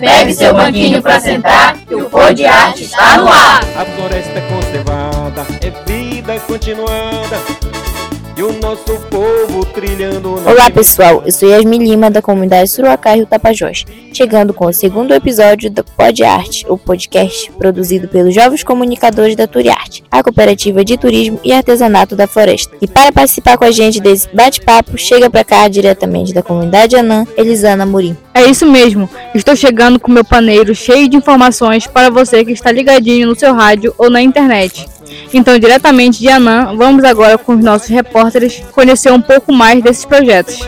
Pegue seu banquinho pra sentar, que o Pô de Arte está no ar. A floresta é conservada, é vida continuada e o nosso povo trilhando. Olá pessoal, eu sou Yasmin Lima da comunidade Suruacá Rio Tapajós, chegando com o segundo episódio do Pod Arte, o podcast produzido pelos jovens comunicadores da Turiarte, a cooperativa de turismo e artesanato da floresta. E para participar com a gente desse bate-papo, chega para cá diretamente da comunidade Anã, Elisana Murim. É isso mesmo, estou chegando com meu paneiro cheio de informações para você que está ligadinho no seu rádio ou na internet. Então, diretamente de Anã, vamos agora com os nossos repórteres conhecer um pouco mais desses projetos.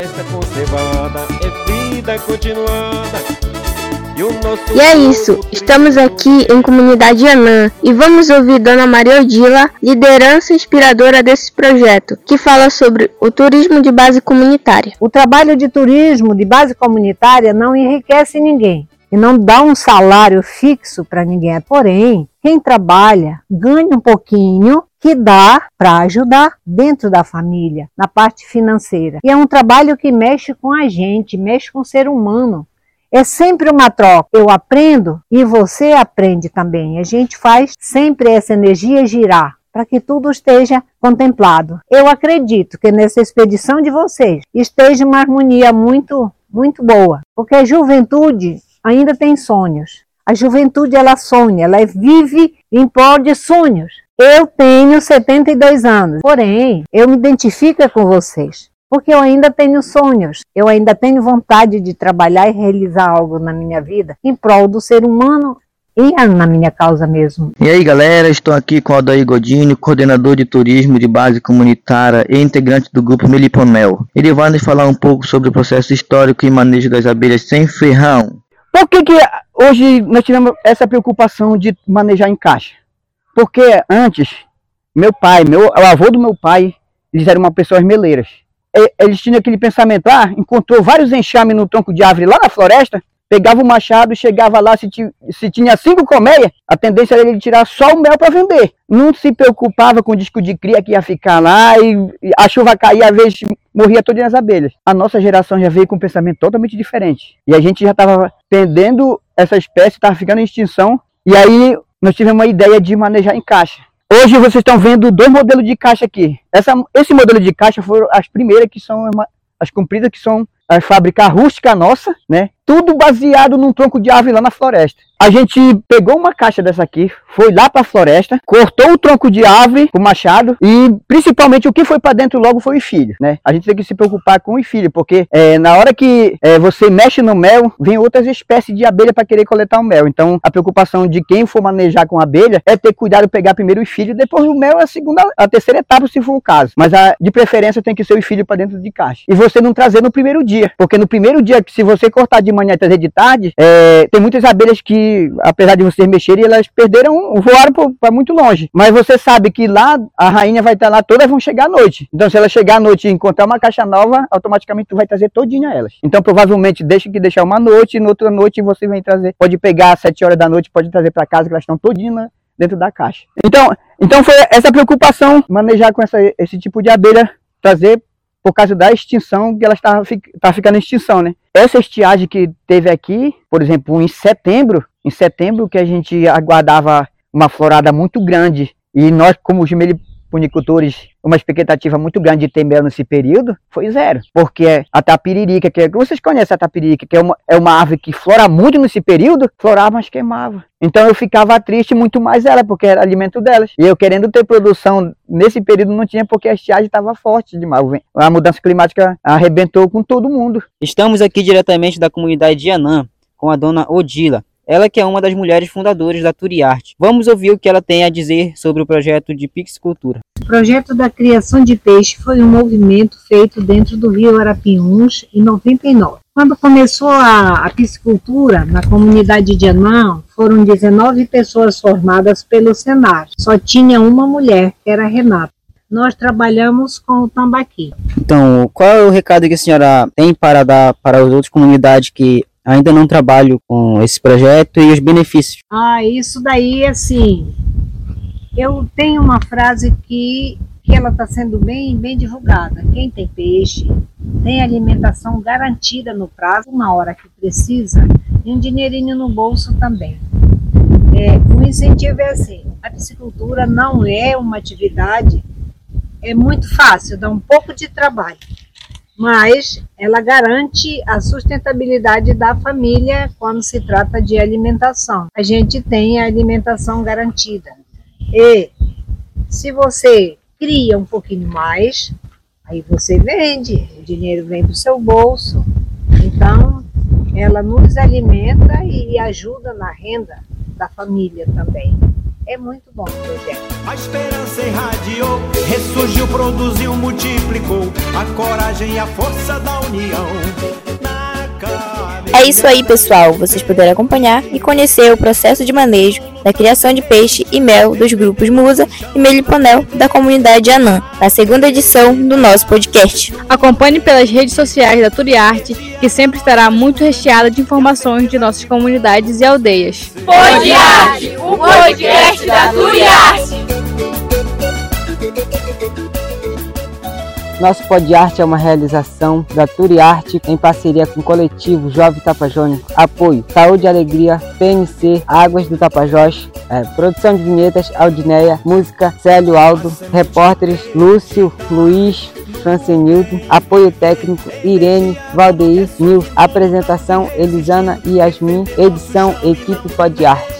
E é isso, estamos aqui em Comunidade Anã e vamos ouvir Dona Maria Odila, liderança inspiradora desse projeto, que fala sobre o turismo de base comunitária. O trabalho de turismo de base comunitária não enriquece ninguém e não dá um salário fixo para ninguém, porém, quem trabalha ganha um pouquinho que dá para ajudar dentro da família, na parte financeira. E é um trabalho que mexe com a gente, mexe com o ser humano. É sempre uma troca. Eu aprendo e você aprende também. A gente faz sempre essa energia girar para que tudo esteja contemplado. Eu acredito que nessa expedição de vocês esteja uma harmonia muito, muito boa, porque a juventude ainda tem sonhos. A juventude ela sonha, ela vive em prol de sonhos. Eu tenho 72 anos, porém, eu me identifico com vocês, porque eu ainda tenho sonhos, eu ainda tenho vontade de trabalhar e realizar algo na minha vida em prol do ser humano e na minha causa mesmo. E aí galera, estou aqui com o Aldair Godini, coordenador de turismo de base comunitária e integrante do grupo Meliponel. Ele vai nos falar um pouco sobre o processo histórico e manejo das abelhas sem ferrão. Por que, que hoje nós tivemos essa preocupação de manejar em caixa? Porque antes, meu pai, meu, o avô do meu pai, eles eram uma pessoas meleiras. Eles tinham aquele pensamento, ah, encontrou vários enxames no tronco de árvore lá na floresta, pegava o machado, chegava lá, se, se tinha cinco colmeias, a tendência era ele tirar só o mel para vender. Não se preocupava com o disco de cria que ia ficar lá e, a chuva caía, às vezes morria todas as abelhas. A nossa geração já veio com um pensamento totalmente diferente. E a gente já estava perdendo essa espécie, estava ficando em extinção. E aí nós tivemos uma ideia de manejar em caixa. Hoje vocês estão vendo dois modelos de caixa aqui. Essa, esse modelo de caixa foram as primeiras que são as compridas, que são a fábrica rústica nossa, né? Tudo baseado num tronco de árvore lá na floresta. A gente pegou uma caixa dessa aqui, foi lá para a floresta, cortou o tronco de árvore com machado e principalmente o que foi para dentro logo foi o filho, né? A gente tem que se preocupar com o filho, porque é, na hora que é, você mexe no mel, vem outras espécies de abelha para querer coletar o mel. Então a preocupação de quem for manejar com abelha é ter cuidado pegar primeiro o filho, depois o mel é a segunda, a terceira etapa se for o caso. Mas a, de preferência tem que ser o filho para dentro de caixa. E você não trazer no primeiro dia, porque no primeiro dia se você cortar de manhã e trazer de tarde, é, tem muitas abelhas que apesar de vocês mexerem, elas perderam, voaram para muito longe. Mas você sabe que lá a rainha vai estar lá, todas vão chegar à noite. Então, se ela chegar à noite e encontrar uma caixa nova, automaticamente tu vai trazer todinha elas. Então, provavelmente, deixa que deixar uma noite, e na outra noite você vem trazer. Pode pegar às 7 horas da noite, pode trazer para casa, que elas estão todinhas dentro da caixa. Então, então foi essa preocupação, manejar com essa, esse tipo de abelha, trazer por causa da extinção, que ela está tá ficando em extinção, né? Essa estiagem que teve aqui, por exemplo, em setembro, em setembro que a gente aguardava uma florada muito grande, e nós, como punicultores, uma expectativa muito grande de ter mel nesse período, foi zero. Porque a tapiririca, que é, vocês conhecem a tapiririca, que é uma, é uma árvore que flora muito nesse período, florava, mas queimava. Então eu ficava triste muito mais ela, porque era alimento delas. E eu querendo ter produção nesse período não tinha, porque a estiagem estava forte demais. A mudança climática arrebentou com todo mundo. Estamos aqui diretamente da comunidade de Anã, com a dona Odila. Ela que é uma das mulheres fundadoras da Turiarte. Vamos ouvir o que ela tem a dizer sobre o projeto de Pixicultura. O projeto da criação de peixe foi um movimento feito dentro do Rio Arapiuns em 99. Quando começou a, a piscicultura na comunidade de Anã, foram 19 pessoas formadas pelo Senar. Só tinha uma mulher, que era Renata. Nós trabalhamos com o tambaqui. Então, qual é o recado que a senhora tem para dar para as outras comunidades que ainda não trabalho com esse projeto e os benefícios. Ah, isso daí, assim, eu tenho uma frase que, que ela está sendo bem, bem divulgada. Quem tem peixe tem alimentação garantida no prazo, na hora que precisa, e um dinheirinho no bolso também. É, o incentivo é assim: a piscicultura não é uma atividade, é muito fácil, dá um pouco de trabalho, mas ela garante a sustentabilidade da família quando se trata de alimentação. A gente tem a alimentação garantida. E se você cria um pouquinho mais, aí você vende, o dinheiro vem do seu bolso. Então, ela nos alimenta e ajuda na renda da família também. É muito bom o projeto. A esperança irradiou, ressurgiu, produziu, multiplicou a coragem e a força da união. É isso aí, pessoal. Vocês puderam acompanhar e conhecer o processo de manejo da criação de peixe e mel dos grupos Musa e Meliponel da comunidade Anã, na segunda edição do nosso podcast. Acompanhe pelas redes sociais da Turiarte, que sempre estará muito recheada de informações de nossas comunidades e aldeias. Podiarte, o podcast da Turiarte. Nosso Podiarte é uma realização da Turiarte em parceria com o coletivo Jovem Tapajós. Apoio Saúde e Alegria, PNC, Águas do Tapajós, é, produção de vinhetas Aldineia, música Célio Aldo, repórteres Lúcio, Luiz, Francenildo, apoio técnico Irene, Valdeir, Nil, apresentação Elisana e Yasmin, edição Equipe Podiarte.